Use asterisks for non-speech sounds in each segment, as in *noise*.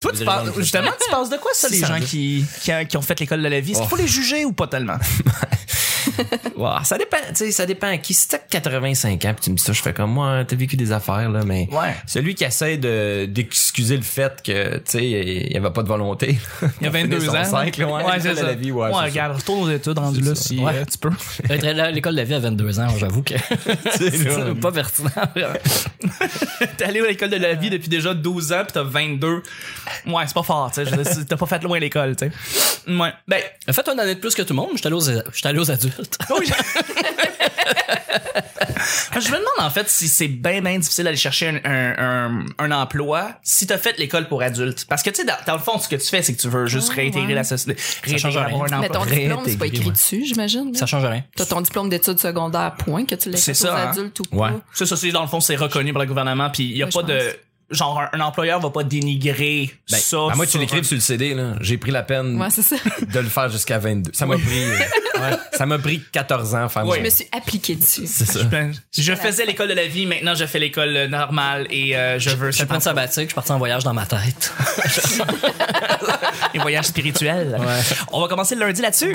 Toi, tu penses, justement, tu penses de quoi ça, les gens qui, qui, qui ont fait l'école de la vie? Est-ce qu'il faut les juger ou pas tellement? *laughs* *laughs* Wow, ça dépend, tu sais, ça dépend à qui. Si t'as 85 ans, puis tu me dis ça, je fais comme moi, t'as vécu des affaires là, mais Ouais. celui qui essaie de d'excuser le fait que, tu sais, il y avait pas de volonté. Il y a *laughs* 22 Son ans. cycle, ouais, c'est l'école de ça. la vie, ouais, ouais c'est ça. regarde, retourne aux études rendu là ça. si Ouais. euh, tu peux. *laughs* Être à L'école de la vie à 22 ans, j'avoue que c'est pas pertinent. T'es allé à l'école de la vie depuis déjà 12 ans puis t'as 22. Ouais, c'est pas fort, tu sais. T'as pas fait loin l'école, tu sais. Ouais. Ben, Faites une année de plus que tout le monde, suis allé aux, je suis allé aux adultes. *laughs* oui. je me demande en fait si c'est bien bien difficile d'aller chercher un, un, un, un emploi si t'as fait l'école pour adultes. Parce que tu sais, dans, dans le fond, ce que tu fais, c'est que tu veux juste réintégrer ouais. la société. change rien. Mais ton diplôme, c'est pas écrit ouais. dessus, j'imagine. Ça change rien. T'as ton diplôme d'études secondaires, point, que tu l'aies fait ça, hein? adultes ou Ouais. pas. Ça, ça, c'est dans le fond, c'est reconnu par le gouvernement, puis il y a Ouais, pas de genre un, un employeur va pas dénigrer Ben, ça. ben, moi, tu l'écris un- sur le CD, là. J'ai pris la peine Ouais, c'est ça. de le faire jusqu'à 22. Ça m'a pris, euh, ouais, ça m'a pris 14 ans à faire Ouais. Je me suis appliquée dessus. C'est ça. Ben, je faisais l'école de la vie, maintenant je fais l'école euh, normale et euh, je veux Je suis prendre sabbatique, je suis parti en voyage dans ma tête. *laughs* les voyages spirituels. On va commencer le lundi là-dessus.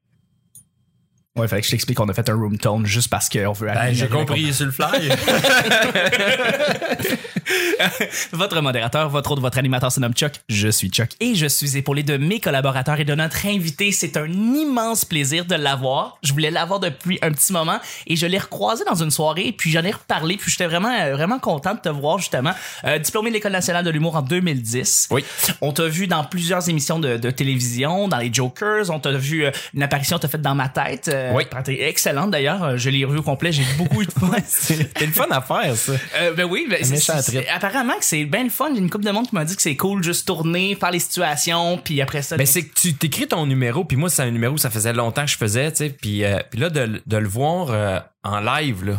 Ouais, fallait que je t'explique qu'on a fait un room tone juste parce qu'on veut Ben, j'ai compris sur le fly. *laughs* Votre modérateur, votre autre, votre animateur se nomme Chuck. Je suis Chuck et je suis épaulé de mes collaborateurs et de notre invité. C'est un immense plaisir de l'avoir. Je voulais l'avoir depuis un petit moment et je l'ai recroisé dans une soirée puis j'en ai reparlé puis j'étais vraiment euh, vraiment content de te voir justement. Euh, diplômé de l'école nationale de l'humour en 2010. Oui. On t'a vu dans plusieurs émissions de, de télévision, dans les Jokers. On t'a vu euh, une apparition t'as faite dans ma tête. Euh, Oui. t'es excellente d'ailleurs. Euh, Je l'ai revu au complet. J'ai beaucoup eu de *laughs* fun. C'est le fun à faire, ça. Euh, ben oui, ben, c'est- méchant c'est- apparemment que c'est bien le fun. J'ai une couple de monde qui m'a dit que c'est cool juste tourner, faire les situations, puis après ça. Ben c'est que tu t'écris ton numéro puis moi c'est un numéro que ça faisait longtemps que je faisais tu sais puis euh, puis là de, de le voir euh, en live là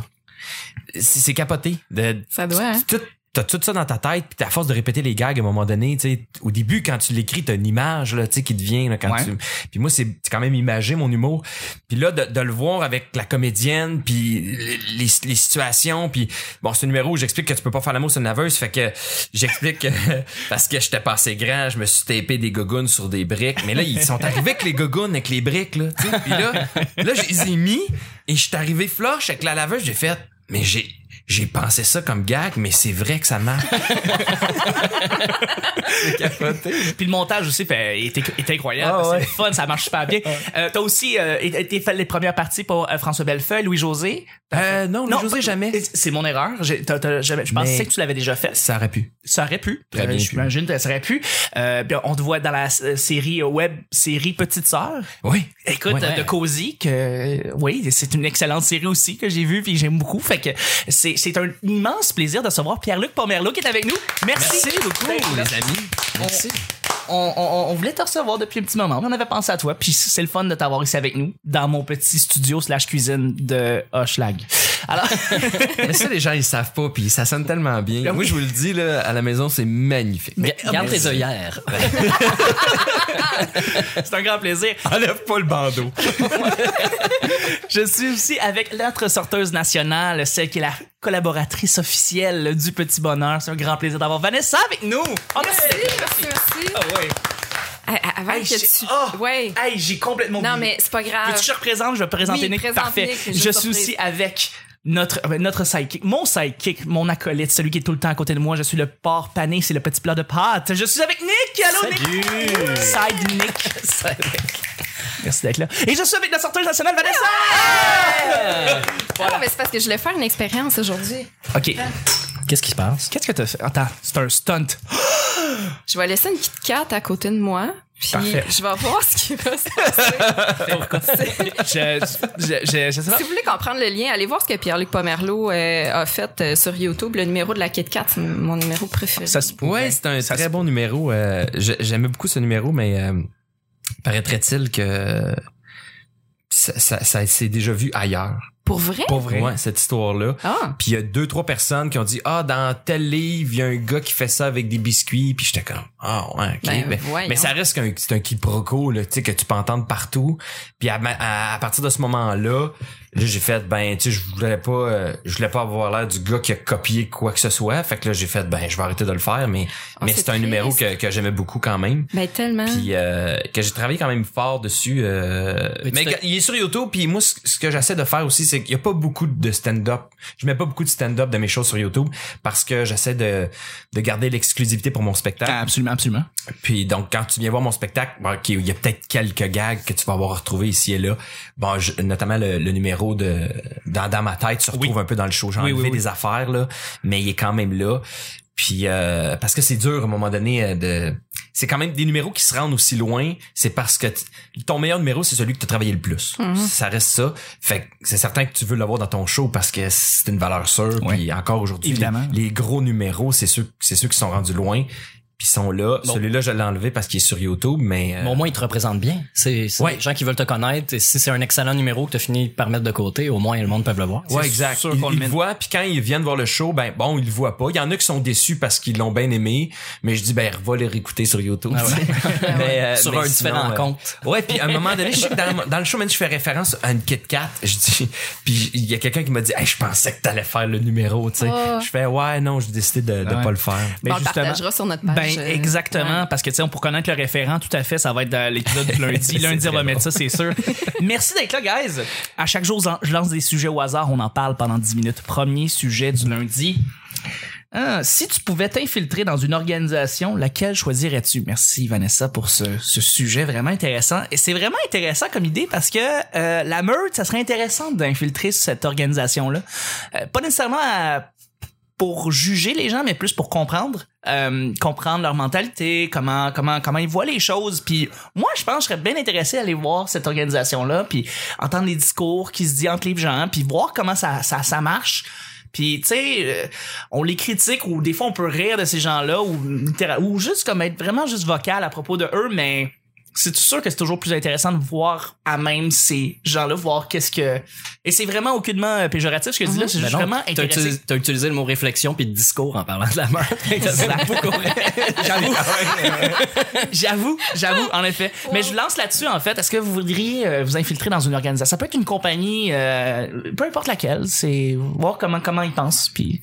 c'est c'est capoté de Ça doit, hein? tout T'as tout ça dans ta tête, puis à force de répéter les gags à un moment donné, tu sais, au début quand tu l'écris, t'as une image là, tu sais, qui te vient là, quand Ouais. tu. Puis moi c'est quand même imagé mon humour. Puis là de, de le voir avec la comédienne, puis les, les, les situations, puis bon c'est un numéro où j'explique que tu peux pas faire l'amour sur une naveuse, fait que j'explique que *laughs* parce que j'étais pas assez grand, je me suis tapé des gogounes sur des briques. Mais là ils sont arrivés avec les gogounes avec les briques là, tu sais. Puis là là je les ai mis et je suis arrivé flush avec la laveuse, j'ai fait mais j'ai j'ai pensé ça comme gag, mais c'est vrai que ça marche. *laughs* *laughs* c'est capoté. Puis le montage aussi fait, est, est incroyable. Ah ouais. C'est fun, ça marche super bien. Euh, T'as aussi euh, été fait les premières parties pour euh, François Bellefeuille, Louis-José? Euh, non, Non, José, pas- jamais. C'est mon erreur. J'ai- t'as- t'as jamais- je pensais Mais- que tu l'avais déjà fait. Ça aurait pu. Ça aurait pu. Très bien pu. J'imagine que ça aurait pu. Euh, puis on te voit dans la euh, série euh, web série Petite Sœur. Oui. Écoute, Ouais. euh, de Cozy, que euh, oui, c'est une excellente série aussi que j'ai vue puis j'aime beaucoup. Fait que c'est c'est un immense plaisir de recevoir Pierre-Luc Pomerleau qui est avec nous. Merci, beaucoup, les amis. Merci. On, on- on voulait te recevoir depuis un petit moment. On avait pensé à toi. Puis c'est le fun de t'avoir ici avec nous dans mon petit studio slash cuisine de Hochelag. Alors, *laughs* Mais ça, les gens, ils savent pas, puis ça sonne tellement bien. Ben Moi, oui. je vous le dis, là, à la maison, c'est magnifique. Mais- Garde tes œillères. *laughs* c'est un grand plaisir. Enlève pas le bandeau. *laughs* Je suis aussi avec notre sorteuse nationale, celle qui est la collaboratrice officielle du Petit Bonheur. C'est un grand plaisir d'avoir Vanessa avec nous. Oh, merci. Merci, merci. Ah ouais. Ah, ah, Avant Hey, que j'ai- tu... Ah! Ouais. Hey, j'ai complètement Non, oublié. mais c'est pas grave. Veux-tu que je représente? Je vais présenter Oui, Nick. présente Parfait. Nick, je suis aussi avec notre, euh, notre sidekick, mon sidekick, mon acolyte, celui qui est tout le temps à côté de moi. Je suis le porc pané, c'est le petit plat de pâtes. Je suis avec Nick. Allô, Nick. *laughs* Side Nick. Merci d'être là. Et je suis avec la sorteuse nationale, Vanessa. Ah, mais c'est parce que je voulais faire une expérience aujourd'hui. OK. Qu'est-ce qui se passe? Qu'est-ce que t'as fait? Attends, c'est un stunt. Je vais laisser une Kit Kat à côté de moi. Puis Parfait. je vais voir ce qui va se passer. Je, je, je, je sais pas. si vous voulez comprendre le lien, allez voir ce que Pierre-Luc Pomerleau euh, a fait euh, sur YouTube. Le numéro de la Kit Kat, c'est mon numéro préféré. Ça se pourrait. Ouais, c'est un Ça très bon numéro. Euh, j'ai- J'aimais beaucoup ce numéro, mais euh, paraîtrait-il que ça, ça, ça s'est déjà vu ailleurs. Pour vrai? Pour vrai. Ouais, cette histoire-là. Ah. Puis il y a deux, trois personnes qui ont dit, ah, dans tel livre, il y a un gars qui fait ça avec des biscuits. Puis j'étais comme, ah, ouais, ok. Ben, mais, ça reste qu'un, c'est un quiproquo, là, tu sais, que tu peux entendre partout. Puis à, à, à partir de ce moment-là, là, j'ai fait, ben, tu sais, je voulais pas, euh, je voulais pas avoir l'air du gars qui a copié quoi que ce soit. Fait que là, j'ai fait, ben, je vais arrêter de le faire. Mais, Oh, mais c'est un numéro que, que j'aimais beaucoup quand même. Ben, tellement. Puis euh, que j'ai travaillé quand même fort dessus. euh, Mais mais il est sur YouTube. Puis moi, ce, ce que j'essaie de faire aussi, c'est qu'il y a pas beaucoup de stand-up. Je mets pas beaucoup de stand-up de mes choses sur YouTube parce que j'essaie de, de garder l'exclusivité pour mon spectacle. Absolument, absolument. Puis donc quand tu viens voir mon spectacle, bon, ok, il y a peut-être quelques gags que tu vas avoir retrouvés ici et là. Bon, je- notamment le, le numéro de dans, dans ma tête se retrouve un peu dans le show. J'ai Oui, enlevé oui, oui. des affaires là, mais il est quand même là. Puis euh, parce que c'est dur à un moment donné euh, de c'est quand même des numéros qui se rendent aussi loin, c'est parce que t- ton meilleur numéro c'est celui que tu as travaillé le plus. Mhm. Ça reste ça. Fait que c'est certain que tu veux l'avoir dans ton show parce que c'est une valeur sûre Ouais. puis encore aujourd'hui les, gros numéros, c'est ceux c'est ceux qui sont rendus loin sont là. Bon. Celui-là je l'ai enlevé parce qu'il est sur YouTube mais euh, Mais au moins, il te représente bien. C'est c'est Ouais. les gens qui veulent te connaître. Et si c'est un excellent numéro que tu as fini par mettre de côté, au moins, le monde peut le voir. Ouais, exact. sûr Ils, le ils met- le voient, puis quand ils viennent voir le show, ben bon, ils le voient pas. Il y en a qui sont déçus parce qu'ils l'ont bien aimé, mais je dis ben va les réécouter sur YouTube. Ah ouais. *laughs* mais, euh, Sur mais un sinon, différent euh, compte. Ouais, puis à un moment donné, je sais que dans, dans le show, même je fais référence à une Kit Kat. Je dis, puis il y a quelqu'un qui m'a dit, hey, je pensais que t'allais faire le numéro, tu sais. Oh. Je fais ouais, non, j'ai décidé de, de Ouais. pas le faire. Ben, on le partagera sur notre page. Ben euh, exactement ouais. parce que tu sais on- pour connaître le référent tout à fait ça va être dans l'épisode de *laughs* lundi lundi on va mettre ça c'est sûr. *laughs* Merci d'être là guys. À chaque jour je lance des sujets au hasard, on en parle pendant 10 minutes. Premier sujet du lundi. Ah, si tu pouvais t'infiltrer dans une organisation, laquelle choisirais-tu? Merci Vanessa pour ce, ce sujet vraiment intéressant. Et c'est vraiment intéressant comme idée parce que euh, la meute, ça serait intéressant d'infiltrer cette organisation-là. Euh, pas nécessairement à- pour juger les gens, mais plus pour comprendre, euh, comprendre leur mentalité, comment comment comment ils voient les choses. Puis moi, je pense que je serais bien intéressé à aller voir cette organisation-là, puis entendre les discours qui se disent entre les gens, puis voir comment ça ça ça marche. Puis tu sais, euh, on les critique ou des fois on peut rire de ces gens-là ou littéra- ou juste comme être vraiment juste vocal à propos de eux, mais c'est sûr que c'est toujours plus intéressant de voir à même ces gens-là, voir qu'est-ce que et c'est vraiment aucunement euh, péjoratif ce que je dis là, c'est juste non, vraiment utilisé, t'as utilisé le mot réflexion puis discours en parlant de la meurtre. *laughs* J'avoue. j'avoue, j'avoue, en effet. Mais je vous lance là-dessus, en fait. Est-ce que vous voudriez euh, vous infiltrer dans une organisation? Ça peut être une compagnie, euh, peu importe laquelle. C'est voir comment, comment ils pensent. Puis,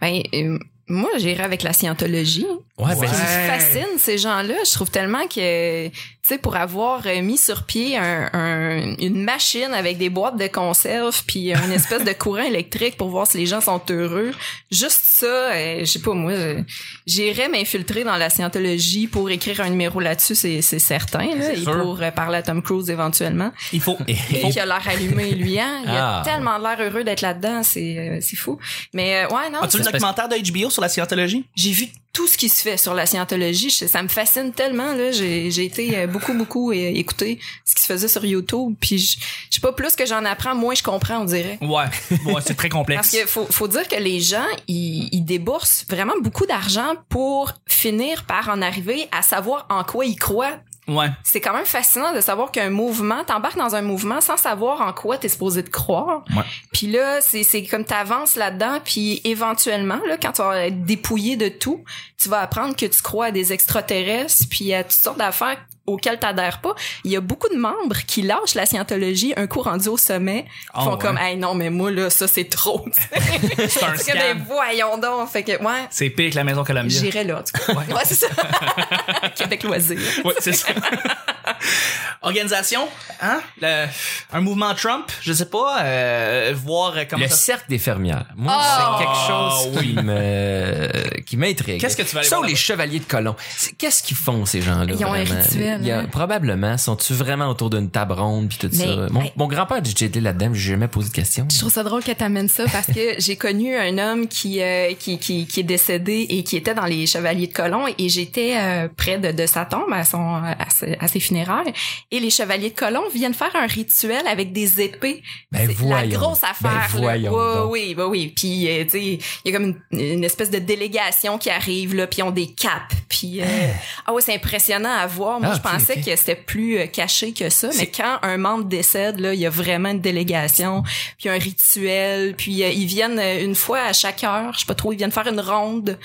Ben, euh, moi, j'irais avec la scientologie. Ouais, ben, qui Ouais. me fascine, ces gens-là, je trouve tellement que, tu sais, pour avoir euh, mis sur pied un, un- une machine avec des boîtes de conserve puis une espèce de courant électrique pour voir si les gens sont heureux, juste ça, euh, je sais pas moi, euh, j'irais m'infiltrer dans la scientologie pour écrire un numéro là-dessus, c'est certain, là, et sûr. pour parler à Tom Cruise éventuellement. il faut. Et qui a l'air allumé, lui, hein? Il a Ah. tellement l'air heureux d'être là-dedans, c'est c'est fou. Mais ouais, non, As-tu vu le documentaire de HBO sur la scientologie? j'ai vu tout ce qui se fait sur la scientologie. Je- Ça me fascine tellement. là. J'ai j'ai été euh, beaucoup, beaucoup euh, écouter ce qui se faisait sur YouTube. Puis je je sais pas, plus que j'en apprends, moins je comprends, on dirait. Ouais. Ouais, c'est très complexe. Parce que faut, faut dire que les gens, ils, ils déboursent vraiment beaucoup d'argent pour finir par en arriver à savoir en quoi ils croient. Ouais. C'est quand même fascinant de savoir qu'un mouvement, t'embarques dans un mouvement sans savoir en quoi t'es supposé de croire. Ouais. Puis là, c'est c'est comme t'avances là-dedans, puis éventuellement, là, quand tu vas être dépouillé de tout, tu vas apprendre que tu crois à des extraterrestres, puis à toutes sortes d'affaires auxquelles t'adhères pas. Il y a beaucoup de membres qui lâchent la scientologie un coup rendu au sommet, Ah, font ouais. comme hey non mais moi là ça c'est trop. *laughs* C'est un que ben voyons donc, fait que ouais, C'est pire que la maison Columbia. j'irais là. en tout cas. Ouais, c'est ça. *laughs* Québec loisir. Ouais, c'est ça. *laughs* Organisation, hein? Le- un mouvement Trump, je sais pas, euh, voir comment le ça cercle des fermières. Moi, Oh! c'est quelque chose qui me qui m'intrigue. Qu'est-ce que tu vas aller Ça ou voir les chevaliers de colon. Qu'est-ce qu'ils font ces gens-là Ils ont un vraiment? rituel, Il y a- hein? Probablement sont-tu vraiment autour d'une table ronde puis tout Mais, ça? Mon, hey. mon grand-père a déjà été là-dedans, j'ai jamais posé de questions. Je trouve ça drôle que t'amènes ça parce que j'ai connu un homme qui, euh, qui, qui, qui est décédé et qui était dans les Chevaliers de Colomb et j'étais euh, près de, de sa tombe à son à ses, à ses funérailles et les chevaliers de colon viennent faire un rituel avec des épées. Ben C'est la grosse affaire. Ben là. oui, bah oui. Puis euh, tu sais, il y a comme une, une espèce de délégation qui arrive là, puis ils ont des capes. Puis euh, ah ouais, c'est impressionnant à voir. Moi, Ah, je pensais que c'était plus euh, caché que ça, mais quand un membre décède là, il y a vraiment une délégation, puis un rituel, puis euh, ils viennent une fois à chaque heure, je sais pas trop, ils viennent faire une ronde.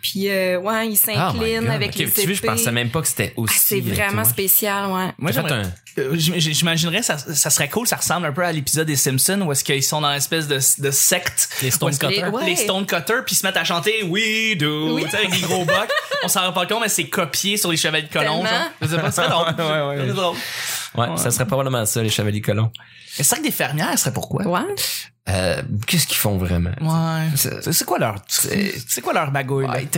Puis euh, ouais, ils Ah, God. avec Ok, les Tu vois, je pensais même pas que c'était Ah, aussi. c'est euh, vraiment spécial, ouais. Moi, un- Euh, j'im- J'imaginerais ça, ça serait cool, ça ressemble un peu à l'épisode des Simpsons où est-ce qu'ils sont dans une espèce de, de secte. Les que- Stonecutters. Ouais. Les Stonecutters, puis ils se mettent à chanter We do, Oui. tu sais, avec des gros bocs. On s'en rend pas compte, mais c'est copié sur les chevaliers de genre. Je sais pas, c'est drôle. *laughs* Ouais, ouais, ouais. C'est drôle. Ouais, ça serait probablement ça, les chevaliers colons. Le cercle des fermières serait pourquoi? Ouais. Euh, qu'est-ce qu'ils font vraiment? Ouais. C'est- quoi leur, c'est c'est quoi leur magouille, là? Ouais,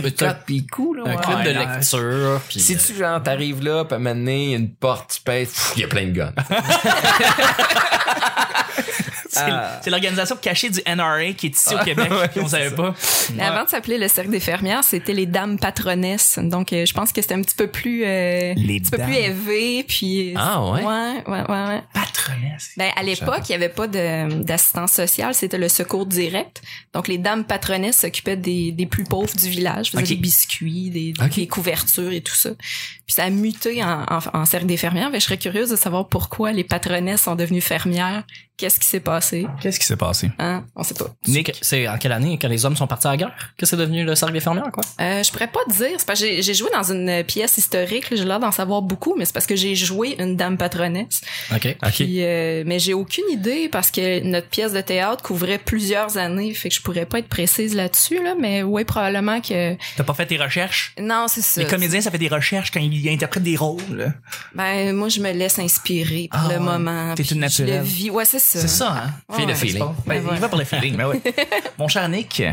pis cool, là. Un ouais. club de ouais. lecture. Puis, Si tu genre t'arrives là, puis à un moment donné, il y a une porte, tu pèses, pff, il y a plein de guns. *laughs* C'est Ah. c'est l'organisation cachée du NRA qui est ici au Québec, *laughs* ouais, qu'on savait pas. Mais avant de s'appeler le cercle des fermières, c'était les dames patronesses. Donc, euh, je pense que c'était un petit peu plus, euh, Les un petit peu plus élevé. Puis, Ah, ouais? Ouais, ouais, ouais, ouais. Patronesse. Ben, à l'époque, il y avait pas d'assistance sociale, c'était le secours direct. Donc, les dames patronesses s'occupaient des, des plus pauvres du village, faisaient des biscuits, des, couvertures et tout ça. Puis ça a muté en, en, en cercle des fermières. Ben, je serais curieuse de savoir pourquoi les patronesses sont devenues fermières. Qu'est-ce qui s'est passé? Qu'est-ce qui s'est passé? Hein? On sait pas. Nick. C'est en quelle année, quand les hommes sont partis à la guerre, que c'est devenu le cercle des fermières, quoi? Euh, je pourrais pas te dire. C'est parce que j'ai- joué dans une pièce historique. J'ai l'air d'en savoir beaucoup, mais c'est parce que j'ai joué une dame patronesse. OK. OK. Puis, euh, mais j'ai aucune idée parce que notre pièce de théâtre couvrait plusieurs années. Fait que je pourrais pas être précise là-dessus, là. Mais ouais, probablement que... T'as pas fait tes recherches? Non, c'est ça. Les comédiens, ça fait des recherches quand ils interprètent des rôles. Ben, moi, je me laisse inspirer par Ah le moment. T'es une je le naturelle. vis. Ouais, c'est ça. C'est ça, hein? Fille de Ouais, feeling. Ben, Ben il va pour le feeling, ben oui. *laughs* Mon cher Nick.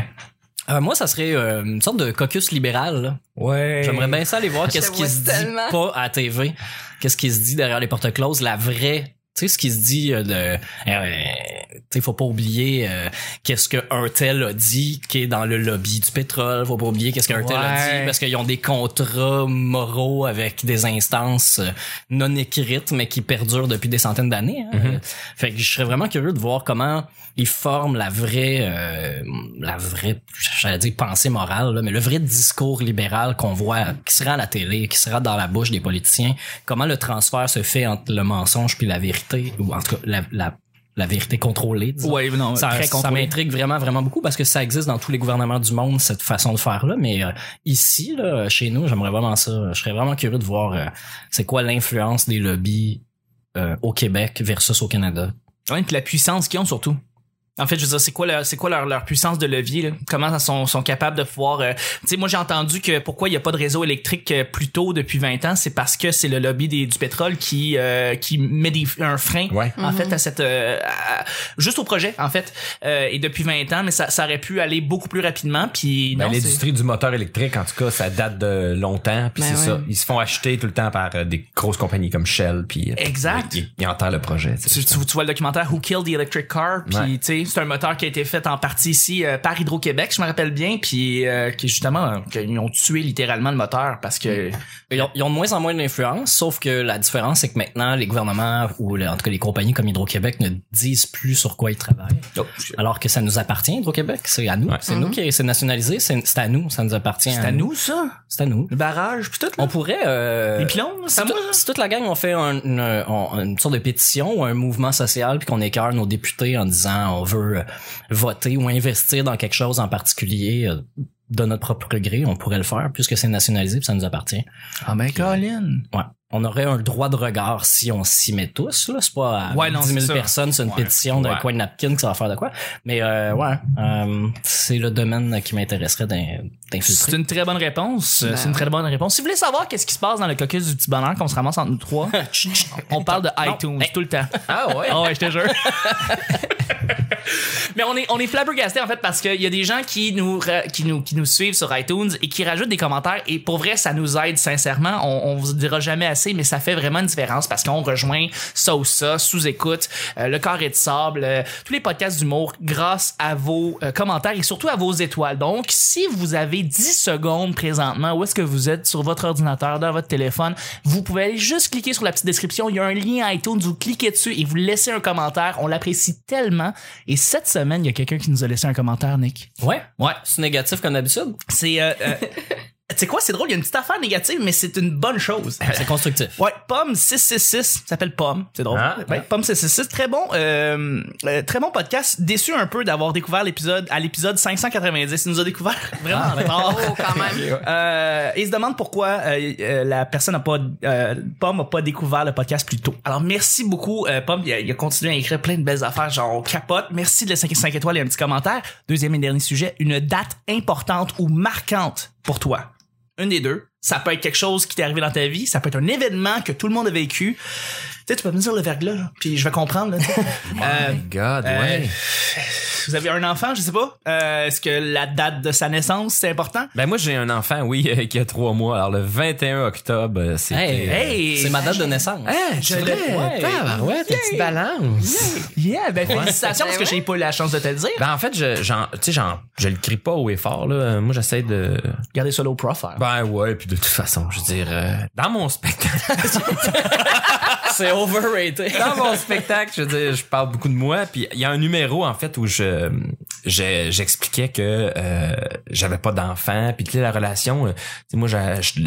Euh, moi, ça serait euh, une sorte de caucus libéral. là. Ouais. J'aimerais bien ça aller voir qu'est-ce qui se dit tellement. pas à la TV. Qu'est-ce qui se dit derrière les portes closes, la vraie tu sais ce qui se dit euh, de euh, tu sais faut pas oublier euh, qu'est-ce que un tel a dit qui est dans le lobby du pétrole faut pas oublier qu'est-ce qu'un tel a dit parce qu'ils ont des contrats moraux avec des instances euh, non écrites mais qui perdurent depuis des centaines d'années hein. Mhm. fait que je serais vraiment curieux de voir comment ils forment la vraie euh, la vraie j'allais dire pensée morale là, mais le vrai discours libéral qu'on voit qui sera à la télé qui sera dans la bouche des politiciens comment le transfert se fait entre le mensonge puis la vérité ou en tout cas la, la, la vérité contrôlée disons. Ouais, non, ça, très ça contrôlé. m'intrigue vraiment vraiment beaucoup parce que ça existe dans tous les gouvernements du monde cette façon de faire là mais euh, ici là chez nous j'aimerais vraiment ça je serais vraiment curieux de voir euh, c'est quoi l'influence des lobbies euh, au Québec versus au Canada Ouais, puis la puissance qu'ils ont surtout. En fait, je veux dire, c'est quoi, leur, c'est quoi leur, leur puissance de levier? Là? Comment ils sont, sont capables de pouvoir... euh, tu sais, moi, j'ai entendu que pourquoi il n'y a pas de réseau électrique euh, plus tôt depuis 20 ans, c'est parce que c'est le lobby des, du pétrole qui, euh, qui met des, un frein, Ouais. en fait, à cette... euh, à- juste au projet, en fait. Euh, et depuis 20 ans, mais ça, ça aurait pu aller beaucoup plus rapidement. Puis Ben, non, c'est- l'industrie du moteur électrique, en tout cas, ça date de longtemps. Puis Ben c'est ouais. ça. Ils se font acheter tout le temps par euh, des grosses compagnies comme Shell. Puis Exact. Ils, ils enterrent le projet. tu sais. tu, tu- tu vois le documentaire Who Killed the Electric Car puis Ouais. tu sais c'est un moteur qui a été fait en partie ici euh, par Hydro-Québec je me rappelle bien puis euh, qui justement euh, qu'ils ont tué littéralement le moteur parce que Ils ont, ils ont de moins en moins d'influence, sauf que la différence, c'est que maintenant, les gouvernements, ou en tout cas les compagnies comme Hydro-Québec, ne disent plus sur quoi ils travaillent. Alors que ça nous appartient, Hydro-Québec. C'est à nous. Ouais. C'est nous qui c'est nationalisé. C'est à nous. Ça nous appartient. c'est à nous ça? C'est à nous. le barrage puis tout là? On pourrait... Euh, les pylônes si, c'est tout- si toute la gang on fait un- une, une sorte de pétition ou un mouvement social puis qu'on écœure nos députés en disant on veut euh, voter ou investir dans quelque chose en particulier euh, de notre propre gré, on pourrait le faire puisque c'est nationalisé puis ça nous appartient. ah ben Colin Ouais. On aurait un droit de regard si on s'y met tous, là. C'est pas à Ouais, non, 10 000 c'est ça. personnes sur une Ouais. pétition d'un Ouais. coin de napkin que ça va faire de quoi. Mais euh, ouais, euh, c'est le domaine qui m'intéresserait d'in- c'est d'infiltrer. une très bonne réponse Ben c'est une très bonne réponse si vous voulez savoir qu'est-ce qui se passe dans le caucus du petit bonheur qu'on se ramasse entre nous trois *laughs* on parle de iTunes tout le temps Ah ouais? Ah ouais, je te jure. *laughs* *laughs* Mais on est, on est flabbergasté en fait parce qu'il y a des gens qui nous, qui nous, qui nous suivent sur iTunes et qui rajoutent des commentaires et pour vrai, ça nous aide sincèrement. On, on vous dira jamais assez, mais ça fait vraiment une différence parce qu'on rejoint ça ou ça, sous-écoute, euh, le carré de sable, euh, tous les podcasts d'humour grâce à vos euh, commentaires et surtout à vos étoiles. Donc, si vous avez 10 secondes présentement, où est-ce que vous êtes sur votre ordinateur, dans votre téléphone, vous pouvez aller juste cliquer sur la petite description. Il y a un lien iTunes, vous cliquez dessus et vous laissez un commentaire. On l'apprécie tellement. Et cette semaine, il y a quelqu'un qui nous a laissé un commentaire, Nick. Ouais. Ouais. C'est négatif comme d'habitude. C'est, euh, euh, *laughs* tu sais quoi, c'est drôle, il y a une petite affaire négative, mais c'est une bonne chose. *laughs* C'est constructif. Ouais, Pomme 666, ça s'appelle Pomme, c'est drôle. Ah, ouais, Pomme 666, très bon, euh, euh, très bon podcast. Déçu un peu d'avoir découvert l'épisode à l'épisode 590. Il nous a découvert *laughs* vraiment tard. Oh, quand même. *laughs* Euh, et il se demande pourquoi euh, euh, la personne n'a pas, euh, Pomme a pas découvert le podcast plus tôt. Alors merci beaucoup, euh, Pomme. Il a, il a continué à écrire plein de belles affaires, genre on capote. Merci de laisser 5 étoiles et un petit commentaire. Deuxième et dernier sujet, une date importante ou marquante pour toi? Une des deux. Ça peut être quelque chose qui t'est arrivé dans ta vie. Ça peut être un événement que tout le monde a vécu. Tu sais, tu peux me dire le verglas, là, puis je vais comprendre. Là, tu sais. *laughs* Euh, My God, euh, ouais. vous avez un enfant, je sais pas. Euh, Est-ce que la date de sa naissance, c'est important? Ben moi j'ai un enfant, oui, *laughs* qui a trois mois. Alors le 21 octobre. Hey, Hey! c'est ma date de naissance. je l'ai- Ouais. ouais, ta petite balance. Yeah, ben félicitations parce que Ben j'ai pas eu la chance de te le dire. Ben en fait, je, tu sais, j'en, je le crie pas haut et fort là. Moi, j'essaie de. Regardez ça low profile. Ben ouais, puis de toute façon, je veux dire, euh, dans mon spectacle, *laughs* C'est *laughs* overrated. dans mon spectacle, je veux dire, je parle beaucoup de moi. Puis il y a un numéro en fait où je, je- j'expliquais que euh, j'avais pas d'enfants. Puis tu sais, la relation, euh, tu sais, moi, j'ai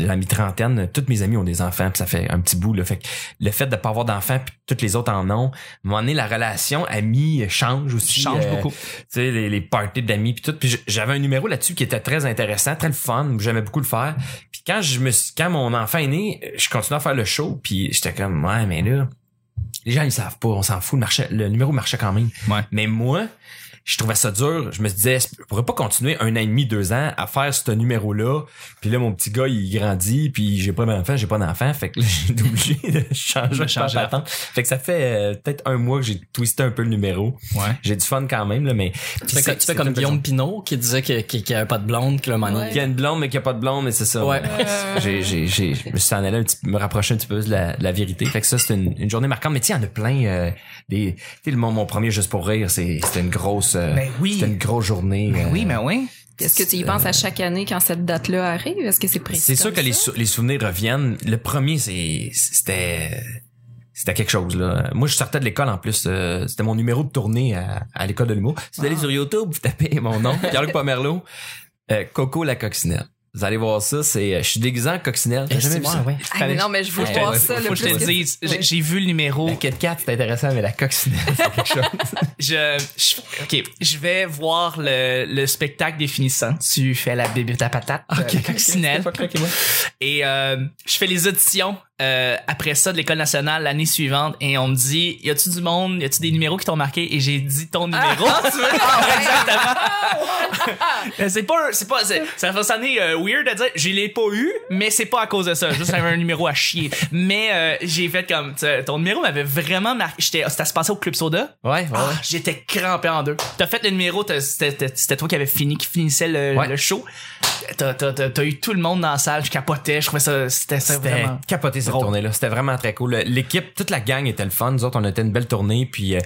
la mi-trentaine, toutes mes amis ont des enfants, puis ça fait un petit bout. Là, fait que le fait de pas avoir d'enfants, puis toutes les autres en ont, à un moment donné, la relation amie change aussi. Change euh, beaucoup. tu sais, les, les parties d'amis puis tout. Puis j'avais un numéro là-dessus qui était très intéressant, très le fun. J'aimais beaucoup le faire. Puis quand je me suis, quand mon enfant est né, je continuais à faire le show. Puis j'étais comme, ouais, mais là, les gens ils savent pas, on s'en fout. Le, marché, le numéro marchait quand même. Ouais. Mais moi, je trouvais ça dur. Je me disais, je pourrais pas continuer un an et demi, deux ans à faire ce numéro-là. Puis là, mon petit gars, il grandit, puis j'ai pas d'enfant, j'ai pas d'enfant. Fait que là, *laughs* j'ai été obligé de changer, De changer patente. Fait que ça fait euh, peut-être un mois que j'ai twisté un peu le numéro. Ouais. J'ai du fun quand même, là, mais... Tu fais, tu fais comme Guillaume Pinot qui disait qu'il qu'il- qu'il avait pas de blonde, que le moment Il y a une blonde, mais qu'il n'y a pas de blonde, mais c'est ça. Ouais. J'ai, j'ai, j'ai, je me suis en allé un petit, me rapprocher un petit peu de la, de la vérité. Fait que ça, c'était une, une journée marquante. Mais tu sais, il y en a plein, euh, des, tu sais, le- mon, mon premier juste pour rire, c'est, c'était une grosse, euh, Ben oui. c'était une grosse journée. euh, Oui, mais oui. Est-ce que tu y penses à chaque année quand cette date-là arrive? Est-ce que c'est précis? C'est sûr que les, ça? sou- les souvenirs reviennent. Le premier, c'était, c'était quelque chose, là. Moi, je sortais de l'école, en plus. euh, c'était mon numéro de tournée à, à l'école de l'humour. Si vous allez sur YouTube, vous tapez mon nom, Pierre-Luc Pomerleau, euh, Coco la coccinelle. Vous allez voir ça, c'est, euh, je suis déguisé en coccinelle. T'as jamais vu ça? ouais. Ah, mais non, mais je veux Ouais, voir ouais, ça faut- le Faut que je te dise, j'ai- Ouais. j'ai vu le numéro. La Kit Kat, c'est intéressant, mais la coccinelle, c'est quelque *laughs* chose. Je, je- ok, je vais voir le, le spectacle définissant. Tu fais la bébé ta patate, euh, coccinelle. Et euh, je fais les auditions euh, après ça de l'école nationale l'année suivante et on me dit y a-tu du monde, y a-tu des numéros qui t'ont marqué? Et j'ai dit ton numéro. *laughs* tu veux? *laughs* Exactement. *laughs* Euh, c'est pas c'est pas c'est, ça va sonner euh, weird à dire je l'ai pas eu mais c'est pas à cause de ça juste j'avais un numéro à chier mais euh, j'ai fait comme ton numéro m'avait vraiment marqué j'étais ça se passait au club soda Ouais, ouais, ah, j'étais crampé en deux. T'as fait le numéro, c'était toi qui avais fini, qui finissait le, Ouais. le show. T'as t'as- t'as- eu tout le monde dans la salle, je capotais, je trouvais ça, c'était vraiment. capoté cette drôle. tournée-là. C'était vraiment très cool. L'équipe, toute la gang était le fun. Nous autres, on était une belle tournée. Puis euh,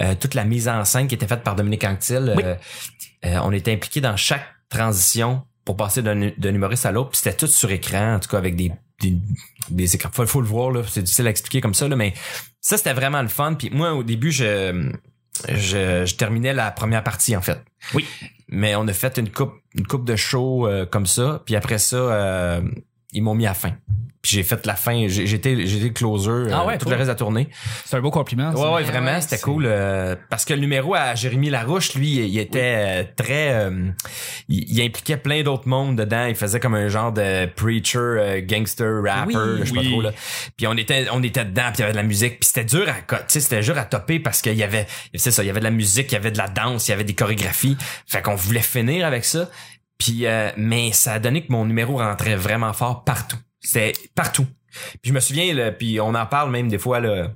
euh, toute la mise en scène qui était faite par Dominique Anctil, Oui. Euh, on était impliqués dans chaque transition pour passer d'un d'un humoriste à l'autre. Puis c'était tout sur écran, en tout cas avec des des, des écrans. Faut, faut le voir là. C'est difficile à expliquer comme ça là, mais ça c'était vraiment le fun. Puis moi au début je je, je terminais la première partie en fait. Oui. Mais on a fait une coupe une coupe de show euh, comme ça. Puis après ça euh, ils m'ont mis à la fin. Puis j'ai fait la fin, j'ai- j'étais j'étais le closer euh, Ah ouais, tout cool. le reste de la tournée. C'est un beau compliment. Ouais ouais, Ouais, vraiment, ouais, c'était cool euh, parce que le numéro à Jérémy Larouche, lui, il était euh, très euh, il, il impliquait plein d'autres mondes dedans, il faisait comme un genre de preacher, euh, gangster, rapper, Oui, je sais pas trop là. Puis on était on était dedans, puis il y avait de la musique, puis c'était dur à tu sais, c'était dur à topper parce qu'il y avait c'est ça, il y avait de la musique, il y avait de la danse, il y avait des chorégraphies. Fait qu'on voulait finir avec ça. Puis euh, mais ça a donné que mon numéro rentrait vraiment fort partout. C'était partout. Puis je me souviens, là, puis on en parle même des fois, là,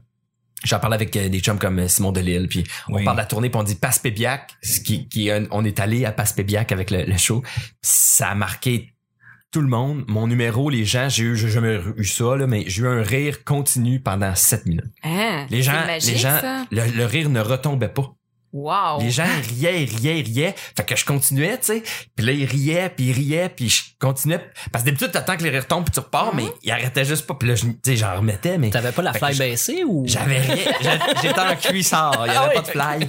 J'en parlais avec euh, des chums comme euh, Simon Delille, puis on Oui. parle de la tournée, puis on dit Passepébiac, ce qui, qui est un- on est allé à Passepébiac avec le, le show. Ça a marqué tout le monde. Mon numéro, les gens, j'ai eu, j'ai jamais eu ça, là, mais j'ai eu un rire continu pendant sept minutes. Hein, Les gens, magique, les gens, le rire ne retombait pas. Wow. Les gens riaient, ils riaient, ils riaient. Fait que je continuais, tu sais. Puis là, ils riaient, puis ils riaient, puis je continuais. Parce que d'habitude, t'attends que les rires tombent, puis tu repars, mais ils arrêtaient juste pas. Puis là, je- tu sais, j'en remettais, mais T'avais pas la fly baissée ou? j'avais rien. *laughs* J'étais en cuissard. Il y avait pas de fly.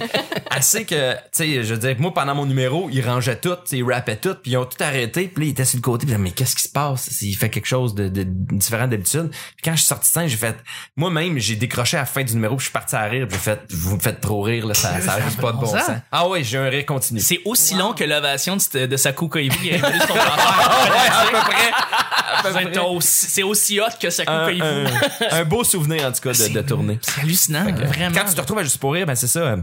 Assez que, tu sais, je veux dire, moi, pendant mon numéro, ils rangeaient tout, tu sais, ils rappaient tout, puis ils ont tout arrêté. Puis là, ils étaient sur le côté. Puis là, mais qu'est-ce qui se passe? Il fait quelque chose de, de différent d'habitude. Puis quand je suis sorti de scène, j'ai fait, moi-même, j'ai décroché à la fin du numéro, puis je suis parti à rire, puis j'ai fait, vous me faites trop rire, là, ça, ça *laughs* pas de bon sens. sens. Ah ouais, j'ai un rire continu. C'est aussi long que l'ovation de, de Sakou Koivu qui a révélé son *laughs* Ouais, à peu près. C'est aussi hot que Sakou Un, Koivu. un- un beau souvenir, en tout cas, de, de tournée. C'est hallucinant, vraiment. Quand tu te retrouves à Juste pour rire, ben c'est ça. euh,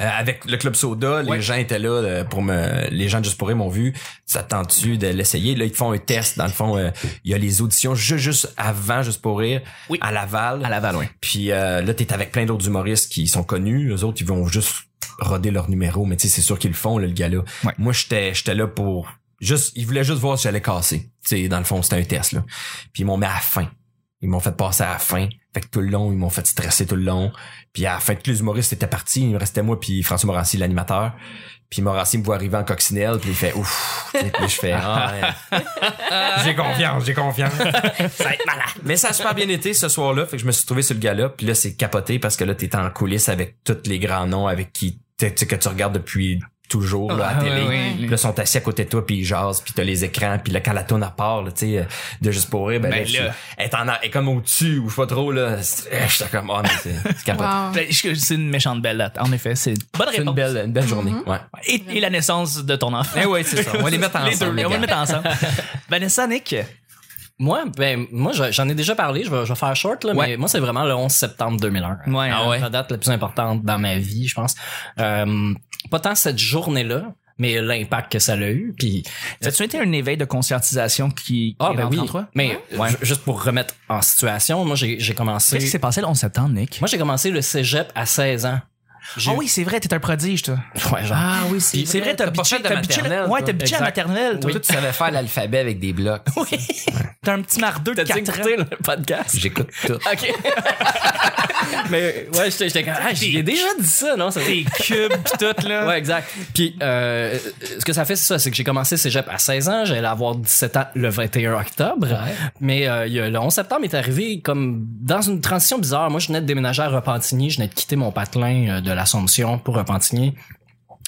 euh, avec le club soda, les gens étaient là euh, pour me les gens de juste pour rire m'ont vu ça te tente-tu de l'essayer? Là ils te font un test dans le fond euh, il y a les auditions juste, juste avant juste pour rire Oui. à Laval À Laval, oui. puis euh, là t'es avec plein d'autres humoristes qui sont connus les autres ils vont juste roder leur numéro mais tu sais c'est sûr qu'ils le font là, le gars-là Ouais. moi j'étais j'étais là pour juste ils voulaient juste voir si j'allais casser tu sais dans le fond c'était un test là puis ils m'ont mis à la fin ils m'ont fait passer à la fin fait que tout le long ils m'ont fait stresser tout le long puis à la fin, tous les humoristes étaient partis. Il me restait moi puis François Morancy, l'animateur. Puis Morancy me voit arriver en coccinelle, puis il fait ouf. Puis je fais ah, ouais. *laughs* j'ai confiance, j'ai confiance. *laughs* Ça va être malade. Mais ça a super bien été ce soir-là, fait que je me suis trouvé sur le gala. Puis là, c'est capoté parce que là, t'es en coulisses avec tous les grands noms avec qui que tu regardes depuis toujours là, à la Ah, télé. ouais, ouais. Puis là, ils sont assis à côté de toi, puis ils jasent, puis t'as les écrans. Puis là, quand la tourne à part, là, tu sais, euh, de juste pour rire, ben, Ben là, je- là. elle est, en, elle est comme au-dessus, ou je sais pas trop, là. C'est- *laughs* J'étais comme, oh, mais c'est c'est capoté. Wow. Ben, je- C'est une méchante belle date. En effet, c'est une bonne C'est une réponse. belle, une belle journée. Ouais. Et, et la naissance de ton enfant. Eh oui, c'est ça. On va les mettre *laughs* Les ensemble. deux, les on va les mettre ensemble. *laughs* Vanessa, Nick? Moi, ben, moi, je- j'en ai déjà parlé, je vais, je vais faire short, là, Ouais. mais moi, c'est vraiment le 11 septembre 2001. Ouais, Ah ouais. La date la plus importante dans ma vie, je pense. Euh, pas tant cette journée-là, mais l'impact que ça a eu. Puis, As-tu été un éveil de conscientisation qui, qui ah, est ben oui. en toi? Mais Ouais. ju- juste pour remettre en situation, moi, j'ai j'ai commencé. Qu'est-ce qui s'est passé le 11 septembre, Nick? Moi, j'ai commencé le cégep à 16 ans. Ah oui, c'est vrai, t'es un prodige, toi. Ouais, genre. Ah oui, c'est c'est vrai, t'as bitché, de t'as bitché- maternelle, Ouais, t'as bitché à Exact. maternelle, toi. Toi, tu savais faire l'alphabet avec des blocs. *laughs* Oui. T'as un petit mardeux de T'as-tu 4 écouté ans. le podcast? J'écoute tout. *laughs* OK. *laughs* mais ouais, j'étais j'étais comme, ah, j'ai déjà dit ça, non? Ça- Tes cubes pis tout, là. Ouais, exact. Puis euh, ce que ça fait, c'est ça, c'est que j'ai commencé cégep à 16 ans, j'allais avoir 17 ans le 21 octobre. Mais euh, il y a- le 11 septembre est arrivé comme dans une transition bizarre. Moi, je venais de déménager à Repentigny, je venais de quitter mon patelin euh, de l'Assomption pour Repentigny.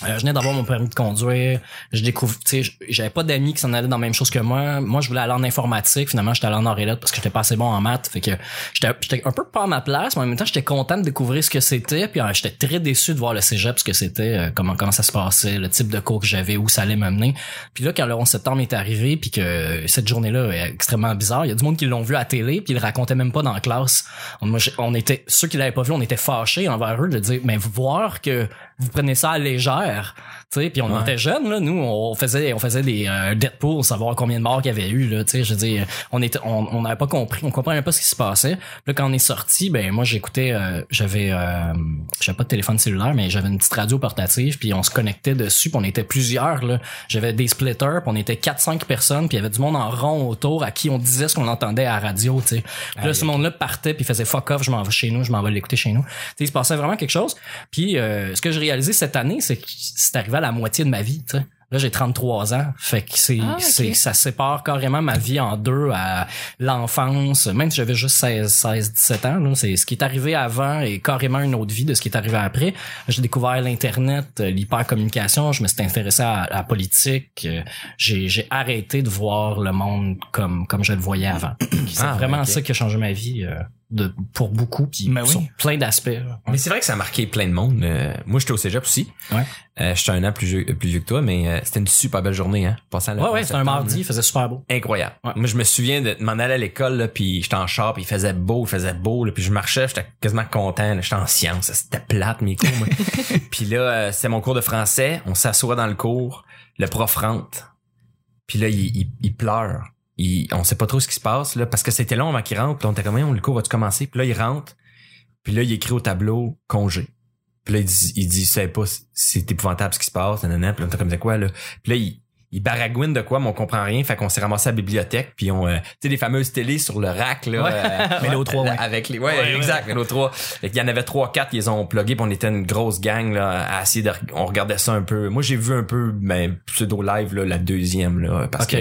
Euh, je venais d'avoir mon permis de conduire. Je découvre, tu sais, j'avais pas d'amis qui s'en allaient dans la même chose que moi. Moi, je voulais aller en informatique. Finalement, j'étais allé en lettres parce que j'étais pas assez bon en maths. Fait que j'étais, un peu pas à ma place, mais en même temps, j'étais content de découvrir ce que c'était. Puis euh, j'étais très déçu de voir le cégep, ce que c'était, euh, comment comment ça se passait, le type de cours que j'avais, où ça allait m'amener. Puis là, quand le 11 septembre est arrivé, puis que cette journée-là est extrêmement bizarre, il y a du monde qui l'ont vu à télé, puis ils le racontaient même pas dans la classe. On était ceux qui l'avaient pas vu, on était fâchés envers eux de dire, mais voir que vous prenez ça à légère. Puis on Ouais. était jeunes là, nous, on faisait on faisait des euh, savoir combien de morts qu'il y avait eu là, tu sais. Je veux dire, on était on on n'avait pas compris, on comprenait pas ce qui se passait. Puis Là, quand on est sorti, ben moi j'écoutais, euh, j'avais euh, j'avais pas de téléphone cellulaire, mais j'avais une petite radio portative, puis on se connectait dessus, puis on était plusieurs là. J'avais des splitters, puis on était 4-5 personnes, puis il y avait du monde en rond autour à qui on disait ce qu'on entendait à la radio, tu sais. Là, ce monde-là partait, puis faisait fuck off, je m'en vais chez nous, je m'en vais l'écouter chez nous. Tu sais, il se passait vraiment quelque chose. Puis euh, ce que j'ai réalisé cette année, c'est que c'est arrivé à la moitié de ma vie, tu sais. Là, j'ai 33 ans. Fait que c'est, Ah, ça sépare carrément ma vie en deux à l'enfance. Même si j'avais juste 16, 16, 17 ans, là, c'est ce qui est arrivé avant et carrément une autre vie de ce qui est arrivé après. J'ai découvert l'Internet, euh, l'hypercommunication. Je me suis intéressé à, la politique. euh, J'ai, j'ai arrêté de voir le monde comme, comme je le voyais avant. *coughs* c'est Ah, vraiment ok. ça qui a changé ma vie, euh, de, pour beaucoup puis Ben oui. sur plein d'aspects. là. Mais c'est vrai que ça a marqué plein de monde. Euh, moi, j'étais au cégep aussi. Ouais. Euh, j'étais un an plus vieux, plus vieux que toi, mais euh, c'était une super belle journée, hein. Passant Ouais, 11 ouais, c'était un mardi, là. il faisait super beau. Incroyable. Ouais. Moi, je me souviens de m'en aller à l'école, là, puis j'étais en char, puis il faisait beau, il faisait beau, là, puis je marchais, j'étais quasiment content. là. J'étais en sciences, c'était plate mes cours. moi. *laughs* puis là, euh, c'était mon cours de français. On s'assoit dans le cours, le prof rentre, puis là, il, il, il pleure. Il, on sait pas trop ce qui se passe là, parce que c'était long avant qu'il rentre. Puis on était comme, on le cours va-tu commencer? Puis là, il rentre, Puis là, il écrit au tableau congé. Puis là, il dit, il dit, c'est pas, c'est épouvantable ce qui se passe, nanana. Puis là, on était comme c'est quoi, là? Puis là, il, il baragouine de quoi, mais on comprend rien. Fait qu'on s'est ramassé à la bibliothèque, puis on, euh, tu sais, les fameuses télés sur le rack, là. Ouais. euh, *laughs* Mélo 3, ouais. Avec les, ouais, Ouais, exact, Mélo 3. Fait qu'il y en avait trois, quatre, ils les ont plugués, puis on était une grosse gang, là, à essayer de, on regardait ça un peu. Moi, j'ai vu un peu, ben, pseudo live, là, la deuxième, là, parce que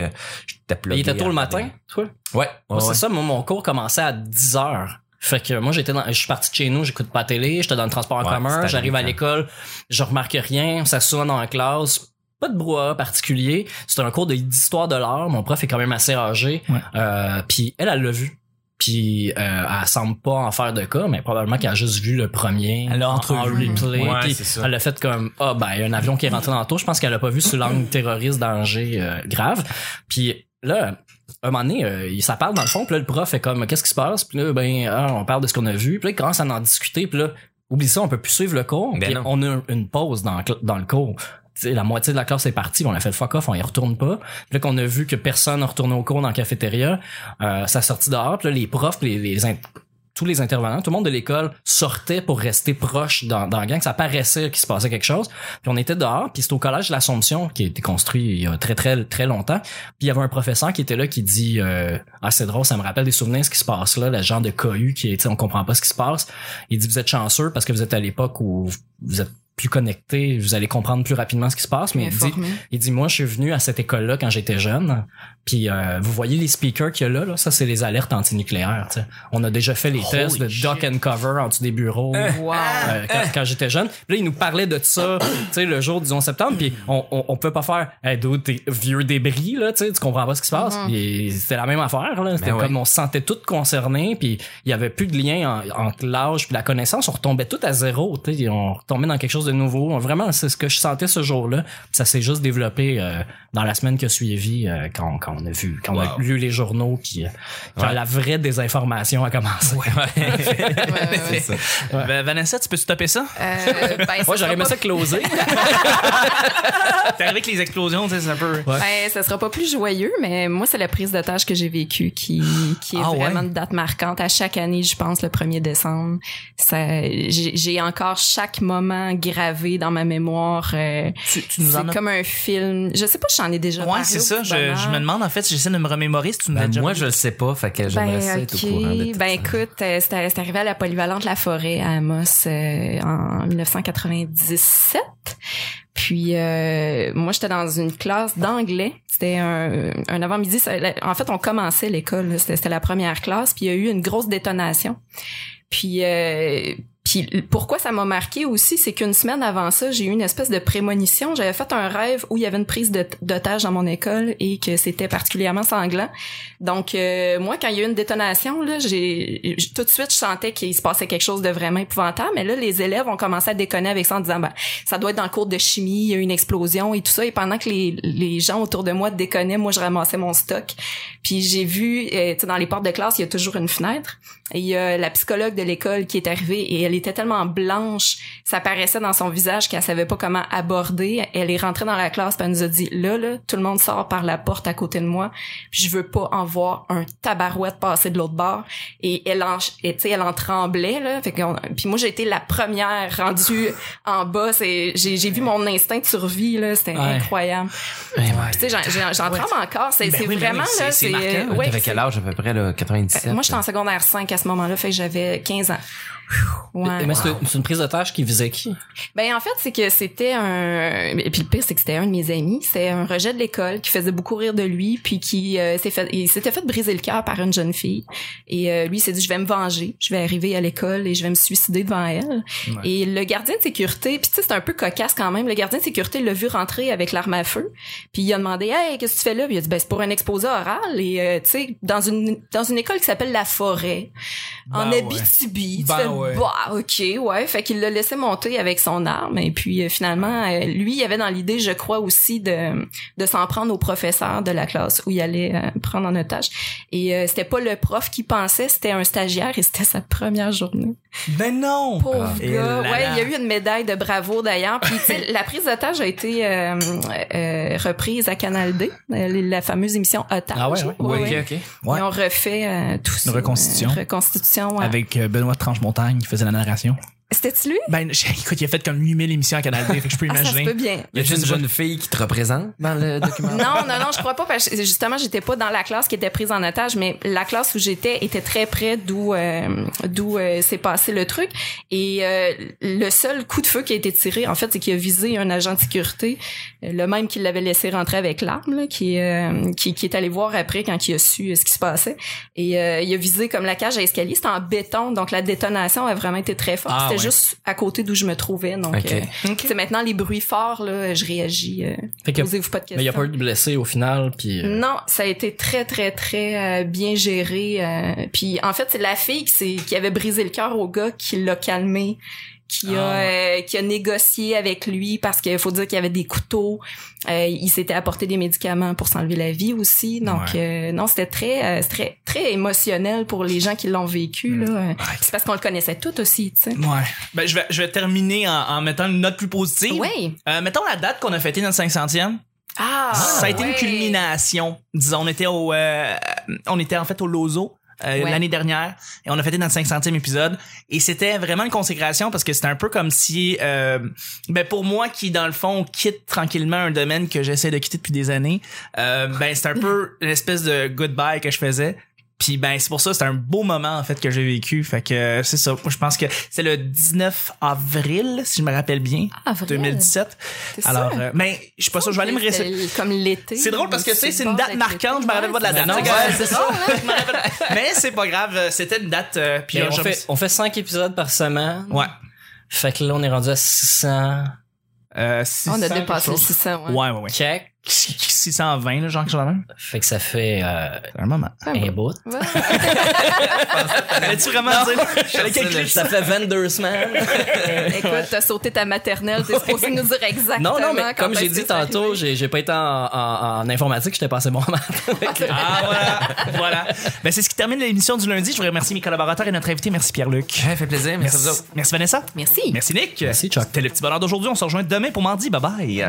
j'étais plugué. Il était tôt le matin, toi? Ouais. C'est ça, moi, mon cours commençait à 10 heures. Fait que moi, j'étais dans, je suis parti de chez nous, j'écoute pas la télé, j'étais dans le transport en Ouais, commun, j'arrive à l'école, je remarque rien, on s'assoit dans la classe, pas de brouhaha particulier. C'était un cours d'histoire de l'art, mon prof est quand même assez âgé. Ouais. Euh, puis elle, elle l'a vu. Puis euh, elle semble pas en faire de cas, mais probablement qu'elle a juste vu le premier Elle l'a en, entrevu. en replay. Ouais, c'est elle a fait comme ah ben il y a un avion qui est rentré dans le tour. Je pense qu'elle a pas vu sous l'angle terroriste danger euh, grave. Puis là un moment donné, euh, il- ça parle dans le fond, puis là, le prof est comme qu'est-ce qui se passe? Puis là, ben ah, on parle de ce qu'on a vu. Puis là, il commence à en discuter, puis là, oublie ça, on peut plus suivre le cours. Ben Puis non. on a une pause dans, dans le cours. La moitié de la classe est partie, on a fait le fuck off, on y retourne pas. Puis là qu'on a vu que personne ne retourné au cours dans la cafétéria, euh, ça sortit dehors, puis là les profs, les, les tous les intervenants, tout le monde de l'école sortait pour rester proche dans, dans la gang, ça paraissait qu'il se passait quelque chose. Puis on était dehors, puis c'est au collège de l'Assomption qui a été construit il y a très très très longtemps. Puis il y avait un professeur qui était là qui dit euh, ah c'est drôle, ça me rappelle des souvenirs ce qui se passe là, le genre de cohue qui est, on comprend pas ce qui se passe. Il dit vous êtes chanceux parce que vous êtes à l'époque où vous êtes plus connecté, vous allez comprendre plus rapidement ce qui se passe. Mais il dit, il dit moi je suis venu à cette école là quand j'étais jeune. Puis euh, vous voyez les speakers qu'il y a là, là? Ça c'est les alertes antinucléaires. tu sais. On a déjà fait les tests de dock and cover en dessous des bureaux. Wow. euh, quand, quand j'étais jeune. Puis là, il nous parlait de ça, tu sais, le jour du 11 septembre, puis on, on, on peut pas faire hey, t'es vieux débris, là, tu sais, tu comprends pas ce qui se passe. Puis c'était la même affaire, là. C'était Ben ouais. comme on se sentait tous concernés, puis il y avait plus de lien en- entre l'âge puis la connaissance. On retombait tout à zéro, tu sais, on retombait dans quelque chose de nouveau. Vraiment, c'est ce que je sentais ce jour-là. Puis ça s'est juste développé euh, dans la semaine qui a suivi euh, quand, quand on a vu, quand on a lu les journaux, qui, euh, quand Ouais. la vraie désinformation a commencé. Ouais, *laughs* *laughs* ouais, ouais. ça. Ben, Vanessa, tu peux stopper ça? Euh, ben, ça Moi, j'aurais aimé pas- ça closer. *laughs* T'es avec les explosions, tu sais, c'est un peu. Ben, ça sera pas plus joyeux, mais moi, c'est la prise de tâche que j'ai vécue qui, qui est Ah ouais? vraiment une date marquante. À chaque année, je pense, le 1er décembre, j'ai encore chaque moment gravé dans ma mémoire. euh, Tu, tu nous en c'est as. comme un film. Je sais pas si j'en ai déjà Ouais, parlé c'est au ça. je me demande, en fait, j'essaie de me remémorer si tu as Ben, déjà moi, je le sais pas, fait que j'aimerais ça Ben, être ok. au courant de tout Ben, ça. écoute, euh, c'est arrivé à la polyvalente La Forêt à Amos euh, en 1997. Puis euh, moi, j'étais dans une classe d'anglais. C'était un, un avant-midi. ça- En fait, on commençait l'école. c'était la première classe. Puis il y a eu une grosse détonation. Puis, euh, puis pourquoi ça m'a marqué aussi, c'est qu'une semaine avant ça, j'ai eu une espèce de prémonition. J'avais fait un rêve où il y avait une prise d'otage dans mon école et que c'était particulièrement sanglant. Donc euh, moi, quand il y a eu une détonation, là, j'ai tout de suite je sentais qu'il se passait quelque chose de vraiment épouvantable. Mais là, les élèves ont commencé à déconner avec ça en disant, ben, ça doit être dans le cours de chimie, il y a eu une explosion et tout ça. Et pendant que les, gens autour de moi déconnaient, moi je ramassais mon stock. Puis j'ai vu, euh, tu sais, dans les portes de classe, il y a toujours une fenêtre. Et il y a la psychologue de l'école qui est arrivée et elle était tellement blanche, ça paraissait dans son visage qu'elle savait pas comment aborder. Elle est rentrée dans la classe puis elle nous a dit là là, tout le monde sort par la porte à côté de moi. Je veux pas en voir un tabarouette passer de l'autre bord. Et elle en, et, tu sais, elle en tremblait là. Fait qu'on- puis moi j'ai été la première rendue en bas. C'est, j'ai, j'ai vu mon instinct de survie là. C'était Ouais. incroyable. Ben, tu sais, j'en, j'en, tremble encore. C'est, Ben c'est oui, ben vraiment là. c'est marquant. ouais, T'avais quel âge à peu près, là? 97? moi, j'étais en secondaire 5 à ce moment-là, fait que j'avais 15 ans. Ouais. Mais c'est une prise de tâche qui visait qui? Ben en fait, c'est que c'était un et puis le pire c'est que c'était un de mes amis, c'est un rejet de l'école qui faisait beaucoup rire de lui puis qui euh, s'est fait il s'était fait briser le cœur par une jeune fille et euh, lui s'est dit je vais me venger, je vais arriver à l'école et je vais me suicider devant elle. Et le gardien de sécurité, puis tu sais c'est un peu cocasse quand même, le gardien de sécurité l'a vu rentrer avec l'arme à feu, puis il a demandé "Hey, qu'est-ce que tu fais là?" Puis il a dit "Ben c'est pour un exposé oral et euh, tu sais dans une dans une école qui s'appelle La Forêt en Ben ouais. Abitibi." Tu Ben ouais. bah, ok, ouais. Fait qu'il l'a laissé monter avec son arme. Et puis, euh, finalement, euh, lui, il avait dans l'idée, je crois aussi, de, de s'en prendre au professeur de la classe où il allait euh, prendre en otage. Et euh, c'était pas le prof qui pensait, c'était un stagiaire et c'était sa première journée. Ben non! Pauvre Et gars. là Ouais, là. il y a eu une médaille de bravo d'ailleurs. Puis, tu sais, *laughs* la prise d'otage a été euh, euh, reprise à Canal D, la fameuse émission Otage. Ah ouais, ouais. Oui, ok, ok. Ouais. Ils ont refait euh, tout ça. reconstitution. reconstitution. Constitution. ouais. Avec Benoît Tranche-Montagne qui faisait la narration. C'était-tu lui? Ben, *laughs* écoute, il a fait comme 8000 émissions à Canal D, fait que je peux *laughs* Ah, ça se peut bien. Y a juste une jeune fille qui te représente dans le documentaire? Non, non, non, je crois pas parce que justement, j'étais pas dans la classe qui était prise en otage, mais la classe où j'étais était très près d'où euh, d'où euh, s'est passé le truc. Et euh, le seul coup de feu qui a été tiré, en fait, c'est qu'il a visé un agent de sécurité, euh, le même qui l'avait laissé rentrer avec l'arme, là, qui, euh, qui qui est allé voir après quand il a su ce qui se passait. Et euh, il a visé comme la cage à escalier, c'était en béton, donc la détonation a vraiment été très forte. Ah, c'était. Juste à côté d'où je me trouvais, donc. Ok. euh, c'est maintenant les bruits forts là, je réagis. Euh, Posez-vous pas de questions. Mais il y a pas eu de blessés au final, puis euh, Non, ça a été très très très euh, bien géré. euh, puis en fait, c'est la fille qui, s'est- qui avait brisé le cœur au gars qui l'a calmé, qui a Ah, euh, qui a négocié avec lui parce qu'il faut dire qu'il y avait des couteaux. Euh, il s'était apporté des médicaments pour s'enlever la vie aussi. Donc euh, non, c'était très très très émotionnel pour les gens qui l'ont vécu là. Euh, C'est parce qu'on le connaissait tout aussi, tu sais. Ouais. Ben, je vais, je vais terminer en, en mettant une note plus positive. Oui. Mettons la date qu'on a fêté notre 500e. Ah, ça a été une culmination. Disons, on était au, on était en fait au Lozo. Euh, Ouais. l'année dernière et on a fêté notre 500e épisode et c'était vraiment une consécration parce que c'était un peu comme si euh, ben pour moi qui dans le fond quitte tranquillement un domaine que j'essaie de quitter depuis des années euh, ben c'est un peu *laughs* l'espèce de goodbye que je faisais puis ben c'est pour ça c'est un beau moment en fait que j'ai vécu fait que euh, c'est ça Moi, je pense que c'est le 19 avril si je me rappelle bien Avril? 2017 T'es alors sûr? euh, ben je suis pas sûr je vais aller me rester Comme l'été. c'est drôle parce que tu sais, c'est une date marquante, je me rappelle pas de la date. Non, ouais, c'est ça. *laughs* Mais c'est pas grave, c'était une date. euh, puis mais euh, on, fait, on fait cinq épisodes par semaine. Ouais. Fait que là, on est rendu à 600 Euh, On a 600 dépassé quelque le chose. 600, ouais. Ouais, ouais, ouais. check. 620, là, genre, quelque chose de même? Fait que ça fait euh, un moment. un bout. Allais-tu *laughs* vraiment dire? Ça fait 22 semaines. *laughs* Écoute, t'as sauté ta maternelle, t'es supposé nous dire exactement. non, non, mais comme j'ai dit tantôt, j'ai pas été en, en, en informatique, j'étais passé bon en maths. *laughs* Ah, voilà. voilà. Ben, c'est ce qui termine l'émission du lundi. Je voudrais remercier mes collaborateurs et notre invité. Merci Pierre-Luc. Ouais, fait plaisir. Merci. Merci Vanessa. Merci. Merci Nick. Merci, Chuck. C'était le petit bonheur d'aujourd'hui. On se rejoint demain pour mardi. Bye bye.